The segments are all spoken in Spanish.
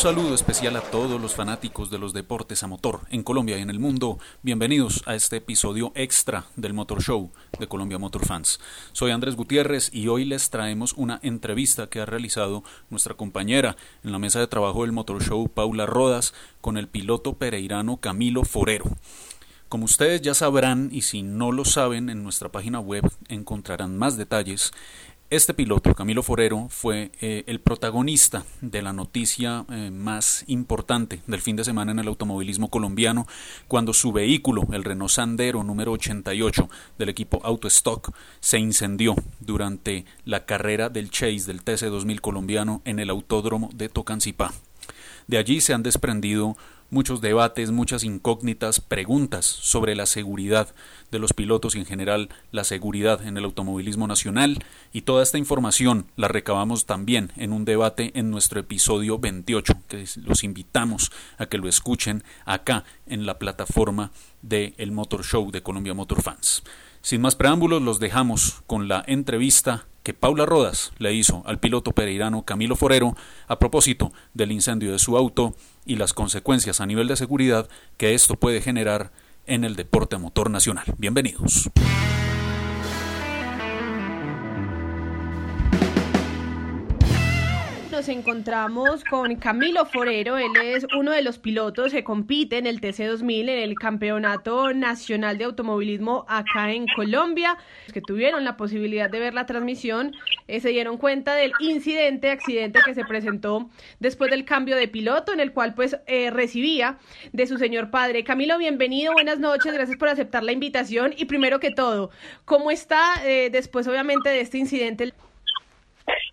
Saludo especial a todos los fanáticos de los deportes a motor en Colombia y en el mundo. Bienvenidos a este episodio extra del Motor Show de Colombia Motor Fans. Soy Andrés Gutiérrez y hoy les traemos una entrevista que ha realizado nuestra compañera en la mesa de trabajo del Motor Show, Paula Rodas, con el piloto pereirano Camilo Forero. Como ustedes ya sabrán, y si no lo saben, en nuestra página web encontrarán más detalles. Este piloto, Camilo Forero, fue eh, el protagonista de la noticia eh, más importante del fin de semana en el automovilismo colombiano, cuando su vehículo, el Renault Sandero número 88 del equipo Autostock, se incendió durante la carrera del Chase del TC2000 colombiano en el autódromo de Tocancipá. De allí se han desprendido muchos debates, muchas incógnitas, preguntas sobre la seguridad de los pilotos y en general la seguridad en el automovilismo nacional y toda esta información la recabamos también en un debate en nuestro episodio 28 que los invitamos a que lo escuchen acá en la plataforma de el Motor Show de Colombia Motor Fans. Sin más preámbulos, los dejamos con la entrevista Paula Rodas le hizo al piloto pereirano Camilo Forero a propósito del incendio de su auto y las consecuencias a nivel de seguridad que esto puede generar en el deporte motor nacional. Bienvenidos. Nos encontramos con Camilo Forero, él es uno de los pilotos que compite en el TC2000, en el Campeonato Nacional de Automovilismo acá en Colombia, que tuvieron la posibilidad de ver la transmisión, eh, se dieron cuenta del incidente, accidente que se presentó después del cambio de piloto, en el cual pues eh, recibía de su señor padre. Camilo, bienvenido, buenas noches, gracias por aceptar la invitación y primero que todo, ¿cómo está eh, después obviamente de este incidente?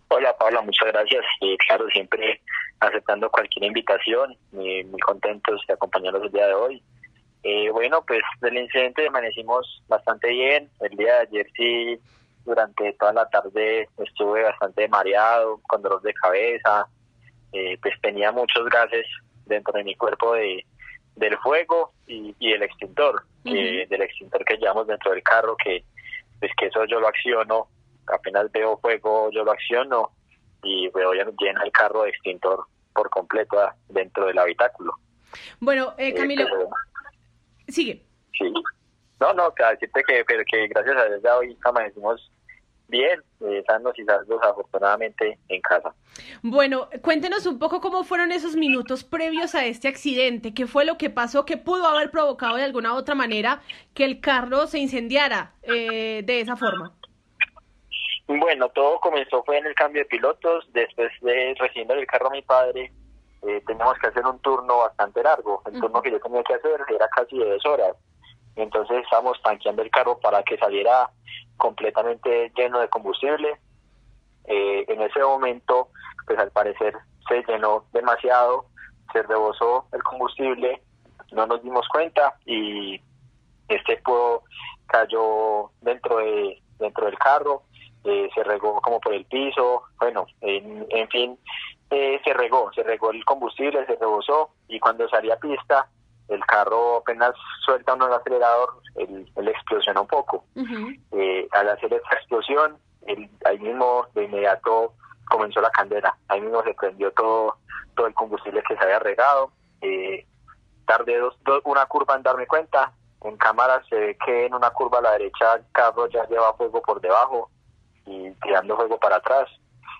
Hola Paula, muchas gracias. Y claro, siempre aceptando cualquier invitación, muy, muy contentos de acompañarlos el día de hoy. Eh, bueno, pues del incidente amanecimos bastante bien. El día de ayer sí, durante toda la tarde estuve bastante mareado, con dolor de cabeza. Eh, pues tenía muchos gases dentro de mi cuerpo de del fuego y, y el extintor, del extintor que llevamos dentro del carro, que pues que eso yo lo acciono apenas veo fuego yo lo acciono y veo ya llena el carro de extintor por completo dentro del habitáculo. Bueno, eh, Camilo, sigue. Sí. No, no, que decirte que, pero que gracias a Dios ya hoy amanecimos bien, eh, sanos y salvos afortunadamente en casa. Bueno, cuéntenos un poco cómo fueron esos minutos previos a este accidente, qué fue lo que pasó, qué pudo haber provocado de alguna u otra manera que el carro se incendiara eh, de esa forma. Bueno, todo comenzó fue en el cambio de pilotos. Después de recibiendo el carro a mi padre, eh, teníamos que hacer un turno bastante largo. El turno que yo tenía que hacer era casi de dos horas. Entonces estábamos tanqueando el carro para que saliera completamente lleno de combustible. Eh, en ese momento, pues al parecer se llenó demasiado, se rebosó el combustible, no nos dimos cuenta y este pudo cayó dentro de dentro del carro eh, se regó como por el piso, bueno, en, fin, eh, se regó, se regó el combustible, se rebosó y cuando salía a pista, el carro apenas suelta uno el acelerador, él, explosiona un poco. Eh, al hacer esta explosión, ahí mismo de inmediato comenzó la candela, ahí mismo se prendió todo, todo el combustible que se había regado. tardé dos, una curva en darme cuenta, en cámara se ve que en una curva a la derecha el carro ya lleva fuego por debajo, y tirando juego para atrás.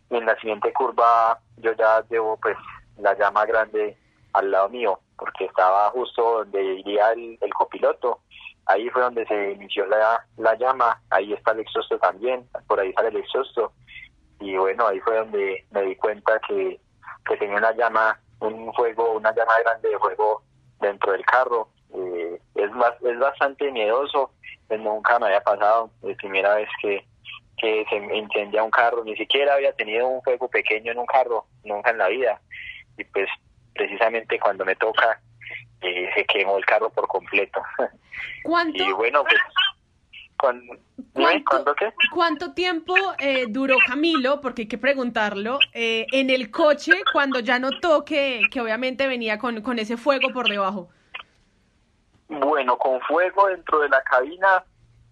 Y en la siguiente curva yo ya llevo pues la llama grande al lado mío, porque estaba justo donde iría el, copiloto. Ahí fue donde se inició la, la llama, ahí está el exhausto también, por ahí sale el exhausto. Y bueno, ahí fue donde me di cuenta que, que tenía una llama, un fuego, una llama grande de fuego dentro del carro. Eh, es, más, es bastante miedoso, pues nunca me había pasado, es primera vez que, que se incendia un carro, ni siquiera había tenido un fuego pequeño en un carro, nunca en la vida. Y pues precisamente cuando me toca, eh, se quemó el carro por completo. ¿Cuánto? Y bueno, pues... ¿Cuánto, qué? ¿Cuánto tiempo eh, duró Camilo, porque hay que preguntarlo, eh, en el coche cuando ya notó que, que obviamente venía con, con ese fuego por debajo? Bueno, con fuego dentro de la cabina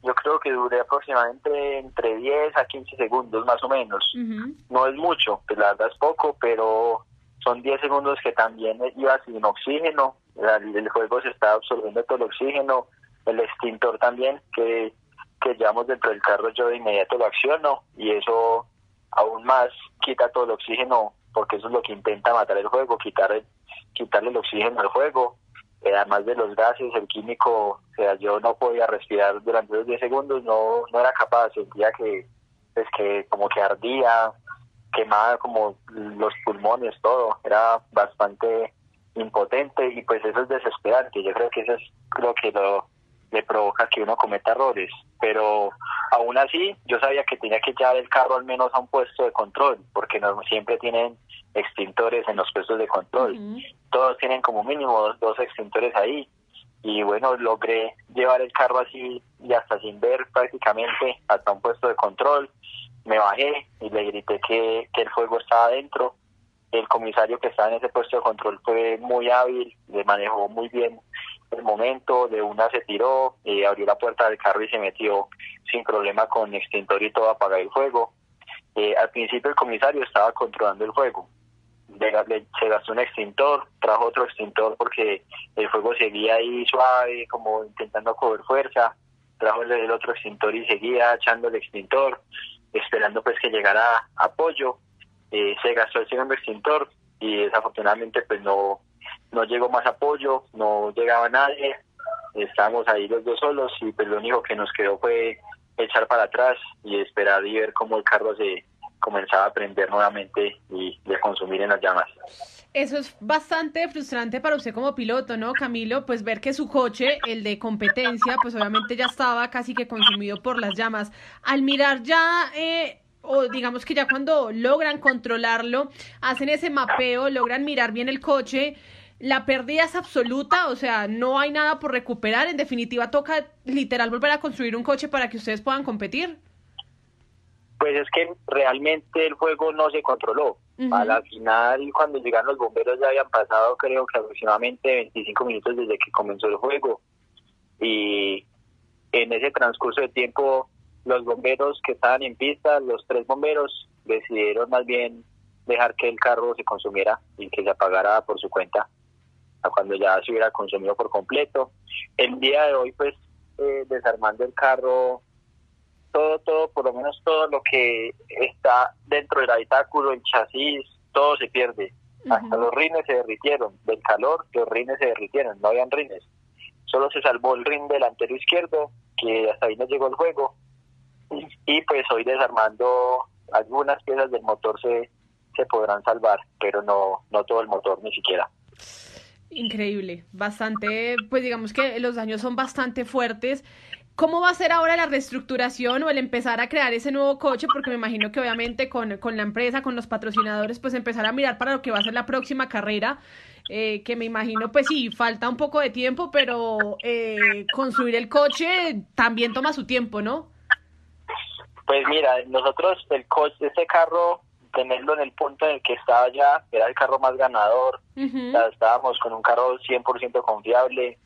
yo creo que duré aproximadamente entre 10 a 15 segundos más o menos. No es mucho, pues la verdad es poco, pero son 10 segundos que también iba sin oxígeno, el juego se está absorbiendo todo el oxígeno, el extintor también que, que llevamos dentro del carro yo de inmediato lo acciono y eso aún más quita todo el oxígeno porque eso es lo que intenta matar el juego, quitar quitarle el oxígeno al juego. Además de los gases, el químico, o sea, yo no podía respirar durante los 10 segundos, no, no era capaz, sentía que, pues que como que ardía, quemaba como los pulmones, todo, era bastante impotente y pues eso es desesperante, yo creo que eso es lo que lo, le provoca que uno cometa errores, pero aún así yo sabía que tenía que llevar el carro al menos a un puesto de control, porque no siempre tienen extintores en los puestos de control, todos tienen como mínimo dos, extintores ahí, y bueno, logré llevar el carro así y hasta sin ver prácticamente hasta un puesto de control, me bajé y le grité que, que el fuego estaba adentro, el comisario que estaba en ese puesto de control fue muy hábil, le manejó muy bien el momento, de una se tiró, eh, abrió la puerta del carro y se metió sin problema con extintor y todo a apagar el fuego. Eh, al principio el comisario estaba controlando el fuego. Se gastó un extintor, trajo otro extintor porque el fuego seguía ahí suave, como intentando coger fuerza. Trajo el, otro extintor y seguía echando el extintor, esperando pues que llegara apoyo. Eh, se gastó el segundo extintor y desafortunadamente pues no, no llegó más apoyo, no llegaba nadie, estábamos ahí los dos solos y pues lo único que nos quedó fue echar para atrás y esperar y ver cómo el carro se comenzaba a prender nuevamente y a consumir en las llamas. Eso es bastante frustrante para usted como piloto, ¿no, Camilo? Pues ver que su coche, el de competencia, pues obviamente ya estaba casi que consumido por las llamas. Al mirar ya eh, o digamos que ya cuando logran controlarlo, hacen ese mapeo, logran mirar bien el coche, la pérdida es absoluta, o sea, no hay nada por recuperar, en definitiva toca literal volver a construir un coche para que ustedes puedan competir. Pues es que realmente el juego no se controló. A la final, cuando llegaron los bomberos, ya habían pasado creo que aproximadamente 25 minutos desde que comenzó el juego. Y en ese transcurso de tiempo los bomberos que estaban en pista, los tres bomberos, decidieron más bien dejar que el carro se consumiera y que se apagara por su cuenta cuando ya se hubiera consumido por completo. El día de hoy, pues, eh, desarmando el carro, todo, todo, por lo menos todo lo que está dentro del habitáculo, el chasis, todo se pierde. Hasta los rines se derritieron, del calor los rines se derritieron, no habían rines. Solo se salvó el rin delantero izquierdo, que hasta ahí no llegó el juego, y pues hoy desarmando algunas piezas del motor se, se podrán salvar, pero no, no todo el motor ni siquiera. Increíble, bastante, pues digamos que los daños son bastante fuertes. ¿Cómo va a ser ahora la reestructuración o el empezar a crear ese nuevo coche? Porque me imagino que obviamente con, con la empresa, con los patrocinadores, pues empezar a mirar para lo que va a ser la próxima carrera, eh, que me imagino, pues sí, falta un poco de tiempo, pero eh, construir el coche también toma su tiempo, ¿no? Pues mira, nosotros el coche, ese carro, tenerlo en el punto en el que estaba ya, era el carro más ganador, estábamos con un carro 100% confiable,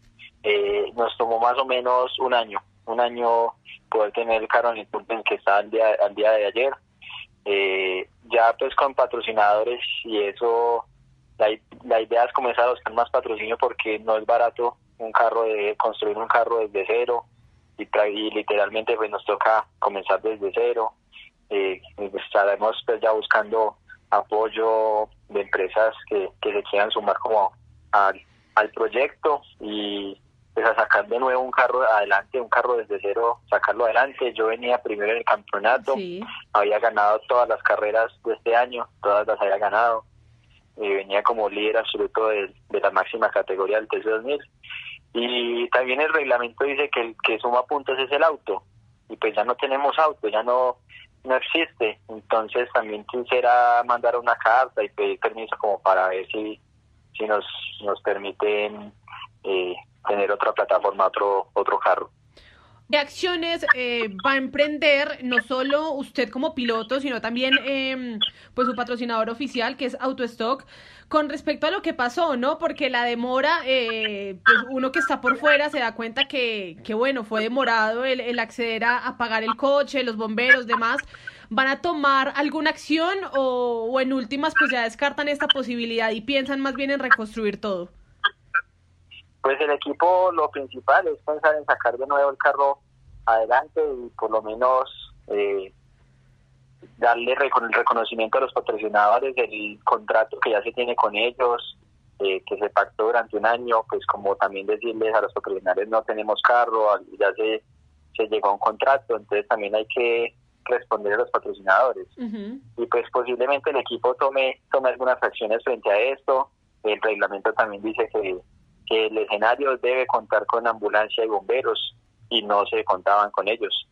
eh, nos tomó más o menos un año, un año poder tener el en el que estaba al día, de ayer. Eh, ya pues con patrocinadores y eso, la, la idea es comenzar a buscar más patrocinio porque no es barato un carro de construir un carro desde cero y, literalmente pues nos toca comenzar desde cero. Eh, estaremos pues ya buscando apoyo de empresas que, que se quieran sumar como al, al proyecto y pues a sacar de nuevo un carro adelante, un carro desde cero, sacarlo adelante. Yo venía primero en el campeonato, había ganado todas las carreras de este año, todas las había ganado. y venía como líder absoluto de, de la máxima categoría del TC2000 y también el reglamento dice que el que suma puntos es el auto. Y pues ya no tenemos auto, ya no no existe. Entonces también quisiera mandar una carta y pedir permiso como para ver si, si nos, nos permiten eh, tener otra plataforma, otro, otro carro. ¿Qué acciones eh, va a emprender no solo usted como piloto, sino también eh, pues su patrocinador oficial, que es AutoStock, con respecto a lo que pasó, ¿no? Porque la demora, eh, pues uno que está por fuera se da cuenta que, que bueno, fue demorado el, el acceder a, pagar el coche, los bomberos, demás. ¿van a tomar alguna acción o, o en últimas pues ya descartan esta posibilidad y piensan más bien en reconstruir todo? Pues el equipo lo principal es pensar en sacar de nuevo el carro adelante y por lo menos eh, darle el reconocimiento a los patrocinadores del contrato que ya se tiene con ellos, eh, que se pactó durante un año, pues como también decirles a los patrocinadores no tenemos carro, ya se, se llegó a un contrato, entonces también hay que responder a los patrocinadores. Y pues posiblemente el equipo tome, tome algunas acciones frente a esto. El reglamento también dice que, que el escenario debe contar con ambulancia y bomberos y no se contaban con ellos.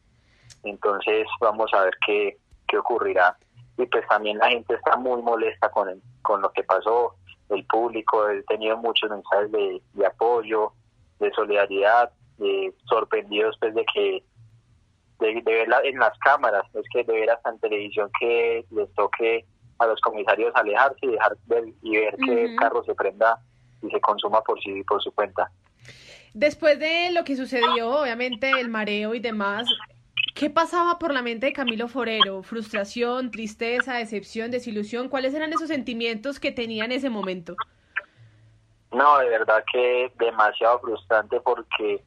Entonces vamos a ver qué, qué ocurrirá. Y pues también la gente está muy molesta con, con lo que pasó, el público, he tenido muchos mensajes de, de apoyo, de solidaridad, de sorprendidos pues de que de, ver en las cámaras, es que de ver hasta en televisión que les toque a los comisarios alejarse y dejar ver, y ver que el carro se prenda y se consuma por sí por su cuenta. Después de lo que sucedió, obviamente el mareo y demás, ¿qué pasaba por la mente de Camilo Forero? ¿Frustración, tristeza, decepción, desilusión? ¿Cuáles eran esos sentimientos que tenía en ese momento? No, de verdad que demasiado frustrante porque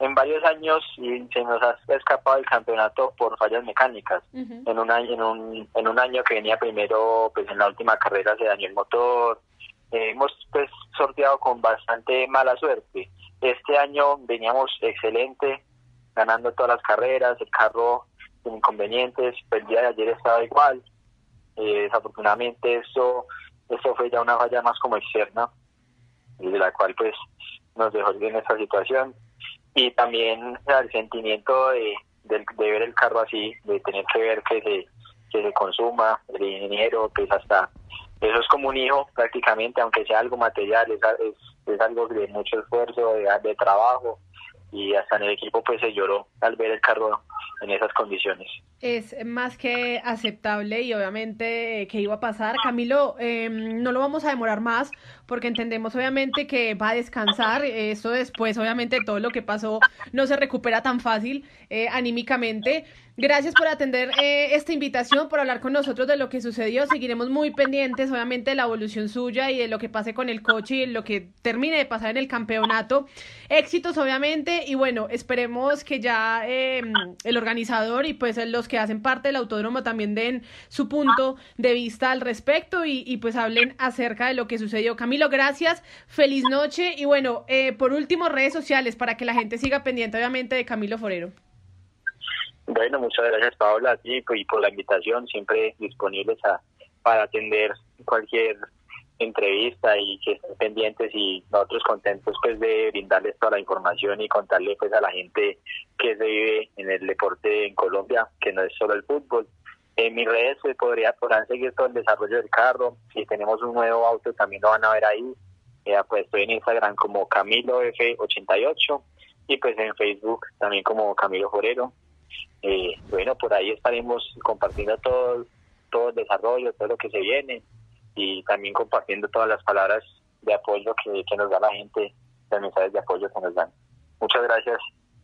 en varios años se nos ha escapado el campeonato por fallas mecánicas. En un año, en un, en un año que venía primero, pues en la última carrera se dañó el motor. Eh, hemos pues sorteado con bastante mala suerte. Este año veníamos excelente, ganando todas las carreras, el carro sin inconvenientes, el día de ayer estaba igual. Eh, desafortunadamente eso, eso fue ya una falla más como externa, y de la cual pues nos dejó en esta situación. Y también el sentimiento de, de, ver el carro así, de tener que ver que se, que se consuma, el ingeniero, pues hasta eso es como un hijo prácticamente, aunque sea algo material, es, es es algo de mucho esfuerzo, de, trabajo y hasta en el equipo pues se lloró al ver el carro en esas condiciones. Es más que aceptable y obviamente eh, que iba a pasar. Camilo, eh, no lo vamos a demorar más porque entendemos obviamente que va a descansar. Eso después, obviamente, todo lo que pasó no se recupera tan fácil eh, anímicamente. Gracias por atender eh, esta invitación, por hablar con nosotros de lo que sucedió. Seguiremos muy pendientes, obviamente, de la evolución suya y de lo que pase con el coche y lo que termine de pasar en el campeonato. Éxitos, obviamente, y bueno, esperemos que ya em, el organizador y pues los que hacen parte del autódromo también den su punto de vista al respecto y, y pues hablen acerca de lo que sucedió. Camilo, gracias, feliz noche y bueno, eh, por último, redes sociales para que la gente siga pendiente, obviamente, de Camilo Forero. Bueno, muchas gracias Paola ti y por la invitación, siempre disponibles a, para atender cualquier entrevista y que estén pendientes y nosotros contentos pues de brindarles toda la información y contarle pues a la gente que se vive en el deporte en Colombia, que no es solo el fútbol. En mis redes pues, podrán seguir todo el desarrollo del carro, si tenemos un nuevo auto también lo van a ver ahí, ya pues estoy en Instagram como Camilo F88 y pues en Facebook también como Camilo Forero. Eh, bueno, por ahí estaremos compartiendo todo, todo el desarrollo, todo lo que se viene y también compartiendo todas las palabras de apoyo que, que nos da la gente, los mensajes de apoyo que nos dan. Muchas gracias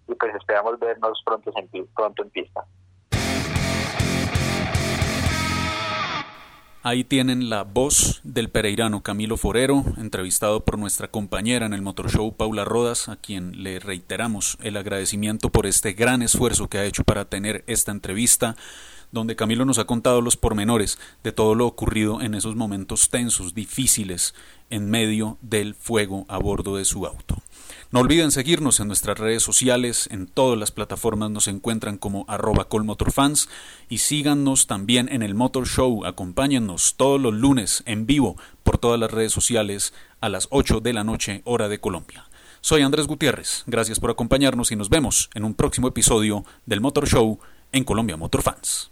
y pues esperamos vernos pronto en, pronto en pista. Ahí tienen la voz del pereirano Camilo Forero, entrevistado por nuestra compañera en el Motor Show Paula Rodas, a quien le reiteramos el agradecimiento por este gran esfuerzo que ha hecho para tener esta entrevista, donde Camilo nos ha contado los pormenores de todo lo ocurrido en esos momentos tensos, difíciles, en medio del fuego a bordo de su auto. No olviden seguirnos en nuestras redes sociales, en todas las plataformas nos encuentran como arroba colmotorfans y síganos también en el Motor Show, acompáñennos todos los lunes en vivo por todas las redes sociales a las 8 de la noche hora de Colombia. Soy Andrés Gutiérrez, gracias por acompañarnos y nos vemos en un próximo episodio del Motor Show en Colombia Motor Fans.